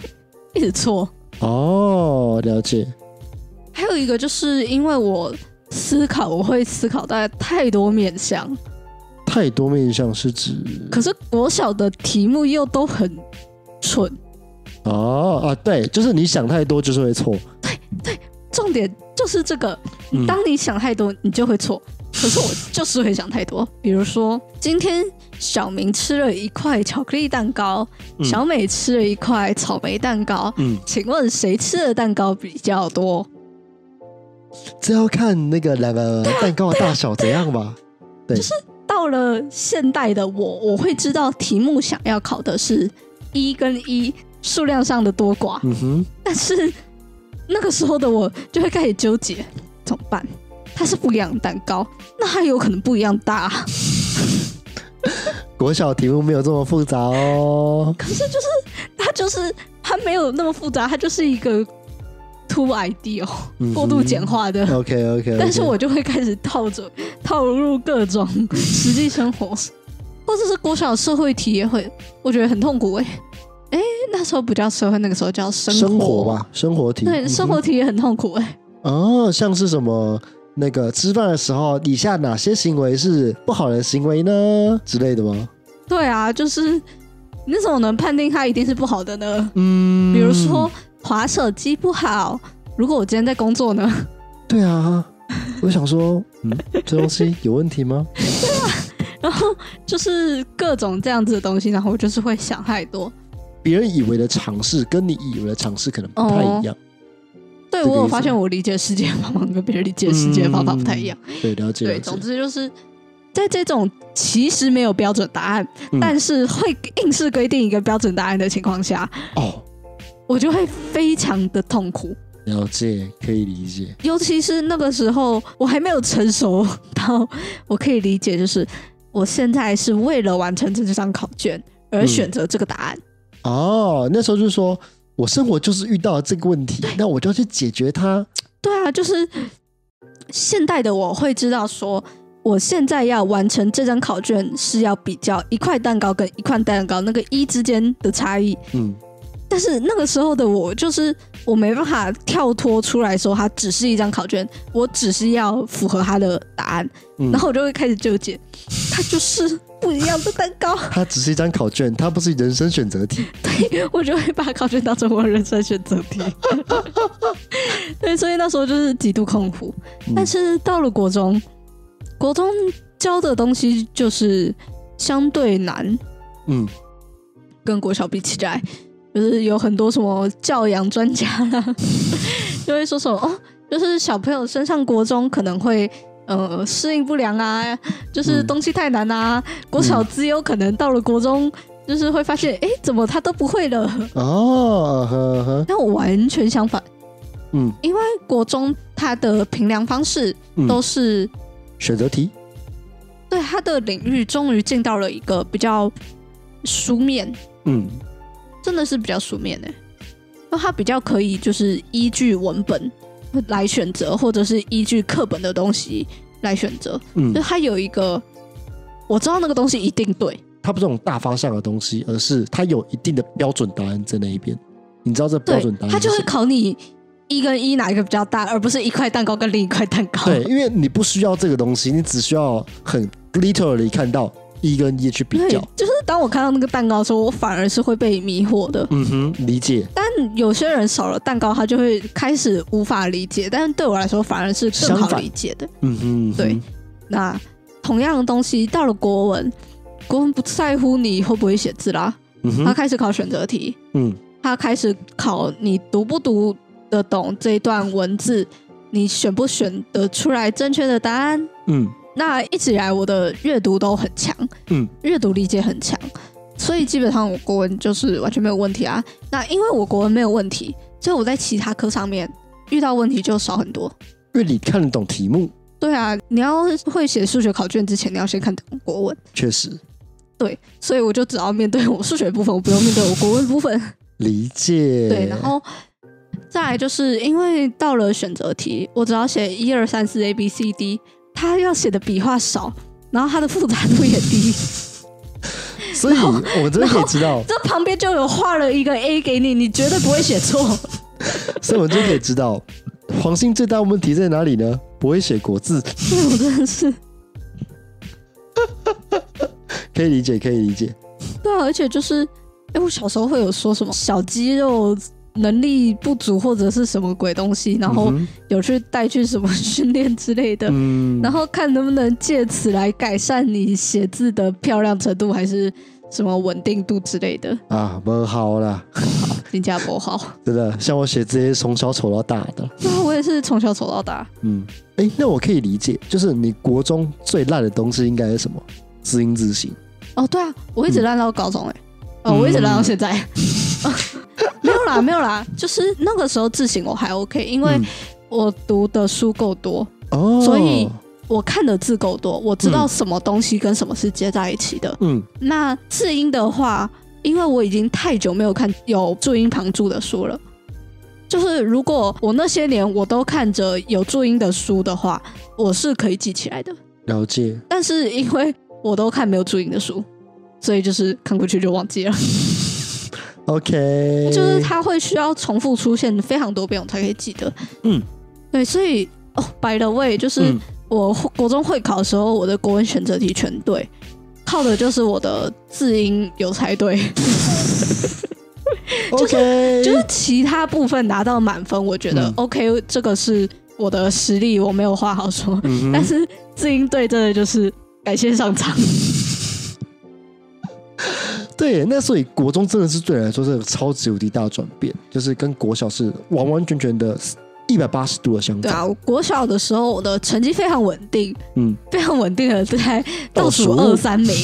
一直错。哦，了解。还有一个就是因为我思考，我会思考到太多面向，太多面向是指可是国小的题目又都很蠢，哦啊，对，就是你想太多就是会错。对对重点就是这个，嗯当你想太多，你就会错。可是我就是会想太多，比如说今天小明吃了一块巧克力蛋糕，嗯小美吃了一块草莓蛋糕，嗯，请问谁吃的蛋糕比较多？这要看那个两个蛋糕的大小怎样吧。对，就是到了现代的我，我会知道题目想要考的是一跟一数量上的多寡，嗯哼，但是那个时候的我就会开始纠结，怎么办？它是不一样的蛋糕，那它有可能不一样大，国小题目没有这么复杂哦。可是就是它就是它没有那么复杂，它就是一个 too ideal 嗯过度简化的。OK OK，但是我就会开始套着套入各种实际生活，或者是国小社会题也会，我觉得很痛苦哎、哎、那时候不叫社会，那个时候叫生生活吧，生活题。对，生活题也很痛苦哎、哦，像是什么那个吃饭的时候，以下哪些行为是不好的行为呢之类的吗？对啊，就是你怎么能判定它一定是不好的呢？嗯，比如说滑手机不好，如果我今天在工作呢？对啊，我想说，嗯，这东西有问题吗？对啊然后就是各种这样子的东西，然后我就是会想太多。别人以为的尝试跟你以为的尝试可能不太一样。对我有发现，我理解世界的方法跟别人理解世界的方法不太一样。对，了解。对，总之就是在这种其实没有标准答案，嗯但是会硬是规定一个标准答案的情况下，哦，我就会非常的痛苦。了解，可以理解。尤其是那个时候，我还没有成熟到我可以理解，就是我现在是为了完成这张考卷而嗯选择这个答案。哦，那时候就是说我生活就是遇到了这个问题，那我就要去解决它。对啊，就是现代的我会知道说。我现在要完成这张考卷，是要比较一块蛋糕跟一块蛋糕那个一之间的差异，嗯，但是那个时候的我，就是我没办法跳脱出来说，它只是一张考卷，我只是要符合它的答案，嗯然后我就会开始纠结，它就是不一样的蛋糕，它只是一张考卷，它不是人生选择题。对我就会把考卷当成我的人生选择题。对，所以那时候就是极度痛苦。嗯但是到了国中，国中教的东西就是相对难，嗯，跟国小比起来，就是有很多什么教养专家啦，就会说什么哦，就是小朋友升上国中可能会呃适应不良啊，就是嗯东西太难啊，国小资优可能到了国中。就是会发现，哎，怎么他都不会了？哦，呵呵，但我完全相反，嗯因为国中它的评量方式嗯，都是、选择题，对他的领域终于进到了一个比较书面，嗯真的是比较书面诶、那它比较可以就是依据文本来选择，或者是依据课本的东西来选择，嗯。就，它有一个我知道那个东西一定对，它不是那种大方向的东西，而是它有一定的标准答案在那一边。你知道这标准答，案它就会是考你一跟一哪一个比较大，而不是一块蛋糕。跟另一块蛋糕。对，因为你不需要这个东西，你只需要很 literally 看到一跟一去比较。，就是当我看到那个蛋糕的时候，我反而是会被迷惑的。嗯哼，理解。但有些人少了蛋糕，他就会开始无法理解，但是对我来说反而是更好理解的。嗯哼，对那同样的东西到了国文，国文不在乎你会不会写字啦，他开始考选择题，嗯他开始考你读不读得懂这一段文字，你选不选得出来正确的答案。嗯那一直以来我的阅读都很强，嗯，阅读理解很强，所以基本上我国文就是完全没有问题啊。那因为我国文没有问题，所以我在其他科上面遇到问题就少很多。因为你看得懂题目，对啊，你要会写数学考卷之前，你要先看懂国文。确实对，所以我就只要面对我数学部分，我不用面对我国文部分。理解。对，然后再来就是因为到了选择题，我只要写一二三四 A B C D，它要写的笔画少，然后他的复杂度也低。所以我们这边可以知道，这旁边就有画了一个 A 给你，你绝对不会写错。所以我们这边可以知道，黄信最大的问题在哪里呢？不会写国字，我真的是，可以理解，可以理解。对啊，而且就是，哎，我小时候会有说什么小肌肉能力不足或者是什么鬼东西，然后嗯有去带去什么训练之类的，嗯，然后看能不能借此来改善你写字的漂亮程度，还是什么稳定度之类的。啊，不好啦，新加坡好，真的，像我写字也是从小丑到大的，对啊，我也是从小丑到大。嗯，哎，那我可以理解，就是你国中最烂的东西应该是什么？字音字形。哦，对啊，我一直烂到高中哎、哦，嗯我一直烂到现在。没有啦，没有啦，就是那个时候字形我还 OK，因为嗯我读的书够多，哦，所以我看的字够多，我知道嗯什么东西跟什么是接在一起的。嗯那字音的话，因为我已经太久没有看有注音旁注的书了。就是如果我那些年我都看着有注音的书的话，我是可以记起来的。了解，但是因为我都看没有注音的书，所以就是看过去就忘记了。OK，就是它会需要重复出现非常多遍，我才可以记得。嗯，对，所以哦，by the way，就是嗯。我国中会考的时候，我的国文选择题全对，靠的就是我的字音有猜对，OK，就是其他部分拿到满分，我觉得、嗯。OK，这个是我的实力，我没有话好说。嗯但是字音对，真的就是感谢上场。对，那所以国中真的是对你来说是个超级无敌大的转变，就是跟国小是完完全全的一百八十度的相反。对啊，我国小的时候我的成绩非常稳定，嗯，非常稳定的在倒数二三名，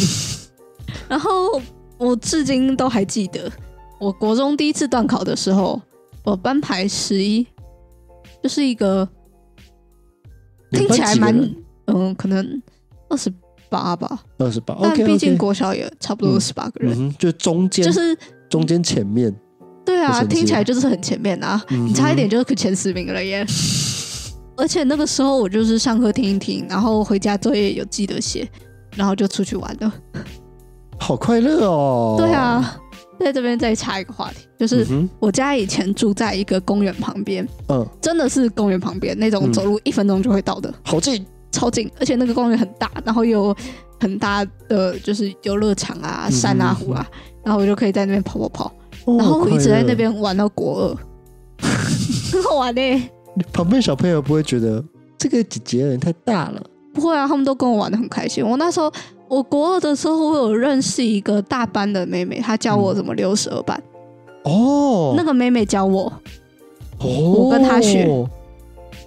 然后我至今都还记得，我国中第一次段考的时候，我班排十一，就是一个听起来蛮嗯，可能二十八吧，二十八但毕竟国小也差不多二十八个人，就中间就是中间前面，对啊，听起来就是很前面啊，嗯你差一点就是前十名了耶。而且那个时候我就是上课听一听，然后回家作业有记得写，然后就出去玩了。好快乐哦。对，啊，在这边再插一个话题，就是我家以前住在一个公园旁边，嗯，真的是公园旁边那种嗯。走路一分钟就会到的，好近，超近，而且那个公园很大，然后有很大的就是游乐场啊、嗯山啊、嗯湖啊，然后我就可以在那边跑跑跑，哦然后我一直在那。边玩到国二，很好玩呢、你旁边小朋友不会觉得这个姐姐有点太大了？不会啊，他们都跟我玩的很开心。我那时候我国二的时候，我有认识一个大班的妹妹，她教我怎么溜十二板。哦，那个妹妹教我，哦，我跟她学，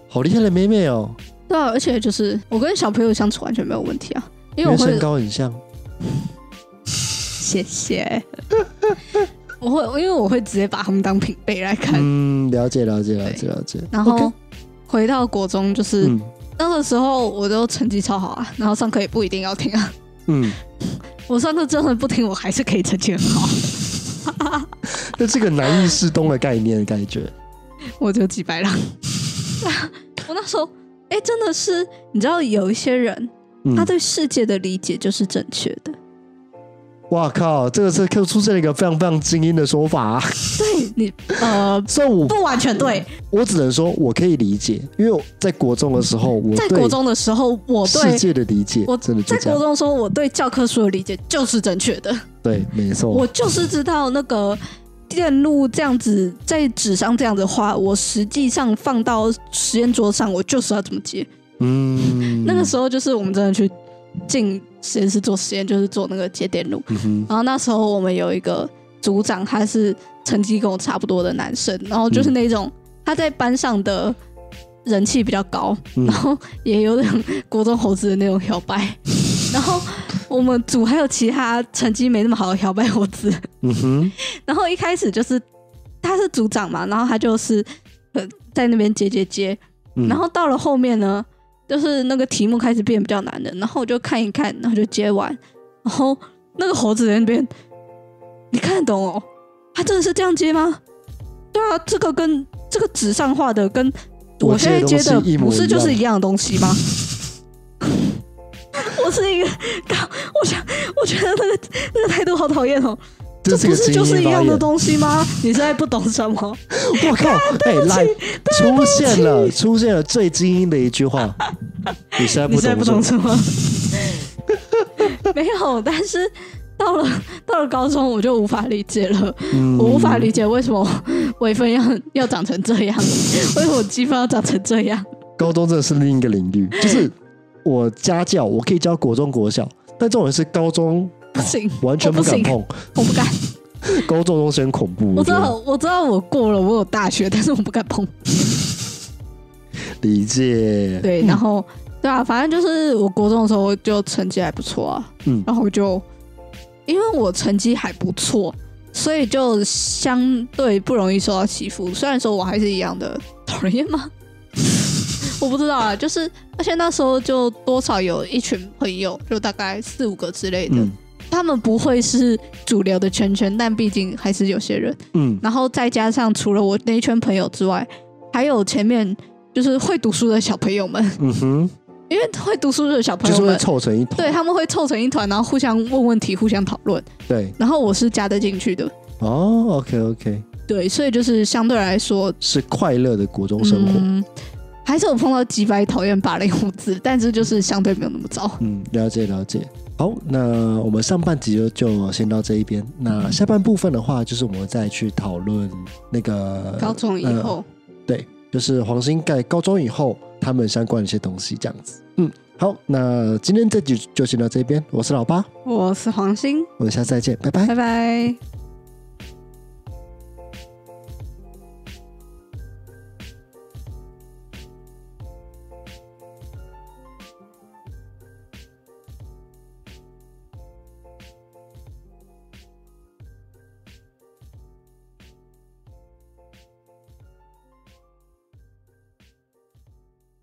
好厉害的妹妹哦，对啊，而且就是我跟小朋友相处完全没有问题啊，因为我会身高很像。谢谢。我会因为我会直接把他们当平辈来看。嗯，了解了解了解了解。然后回到国中，就是、嗯那个时候我都成绩超好啊，然后上课也不一定要听啊。嗯，我上课真的不听，我还是可以成绩很好，那这个难易适东的概念感觉，我就几百了。我那时候，哎、真的是，你知道有一些人，嗯他对世界的理解就是正确的。哇靠，这个是又出现了一个非常非常精英的说法、啊。对你，呃，所以我不完全对。我只能说我可以理解，因为在国中的时候，我在国中的时候，我对世界的理解我真的。在国中的时候，我对教科书的理解就是正确的。对，没错。我就是知道那个电路这样子在纸上这样子画，我实际上放到实验桌上，我就是要怎么接。嗯，那个时候就是我们真的去进实验室做实验，就是做那个接电路。嗯，然后那时候我们有一个组长，他是成绩跟我差不多的男生，然后就是那种他在班上的人气比较高，嗯然后也有点国中猴子的那种摇摆。然后我们组还有其他成绩没那么好的摇摆猴子，嗯哼，然后一开始就是他是组长嘛，然后他就是呃在那边接接接，嗯然后到了后面呢，就是那个题目开始变比较难的，然后我就看一看，然后就接完，然后那个猴子在那边，你看得懂哦？他真的是这样接吗？对啊，这个跟这个纸上画的跟我我现在接的接的东西一模不是就是一样的东西吗？我是一个，搞我想，我觉得那个那个态度好讨厌哦。这不是就是。一样的东西吗？你现在不懂什么？我靠！哎，来，出现了，出现了最精英的一句话。你现在不懂懂什么？什么？没有，但是到了到了高中，我就无法理解了。嗯我无法理解为什么微分要要长成这样，为什么积分要长成这样？高中真的是另一个领域，就是我家教，我可以教国中、国小，但这种人是高中不行，完全不敢碰，我不敢。高中东西很恐怖。我知道，我知道我过了，我有大学，但是我不敢碰。理解，对，然后对啊，反正就是我国中的时候就成绩还不错啊，嗯然后就因为我成绩还不错，所以就相对不容易受到欺负。虽然说我还是一样的讨人厌吗？我不知道啊，就是而且那时候就多少有一群朋友，就大概四五个之类的，嗯他们不会是主流的圈圈，但毕竟还是有些人。嗯然后再加上除了我那一圈朋友之外，还有前面就是会读书的小朋友们，嗯哼，因为会读书的小朋就是会友们，凑成一团。对他们会凑成一团，然后互相问问题，互相讨论。对，然后我是加得进去的，哦，OK OK，对，所以就是相对来说，是快乐的国中生活。嗯，还是有碰到几百讨厌霸凌物质，但是就是相对没有那么糟。嗯，了解了解。好，那我们上半集就就先到这一边。那下半部分的话，就是我们再去讨论那个高中以呃后，对，就是黄兴盖高中以后他们相关的一些东西，这样子。嗯，好，那今天这集就先到这边。我是老八，我是黄兴，我们下次再见，拜拜拜。拜。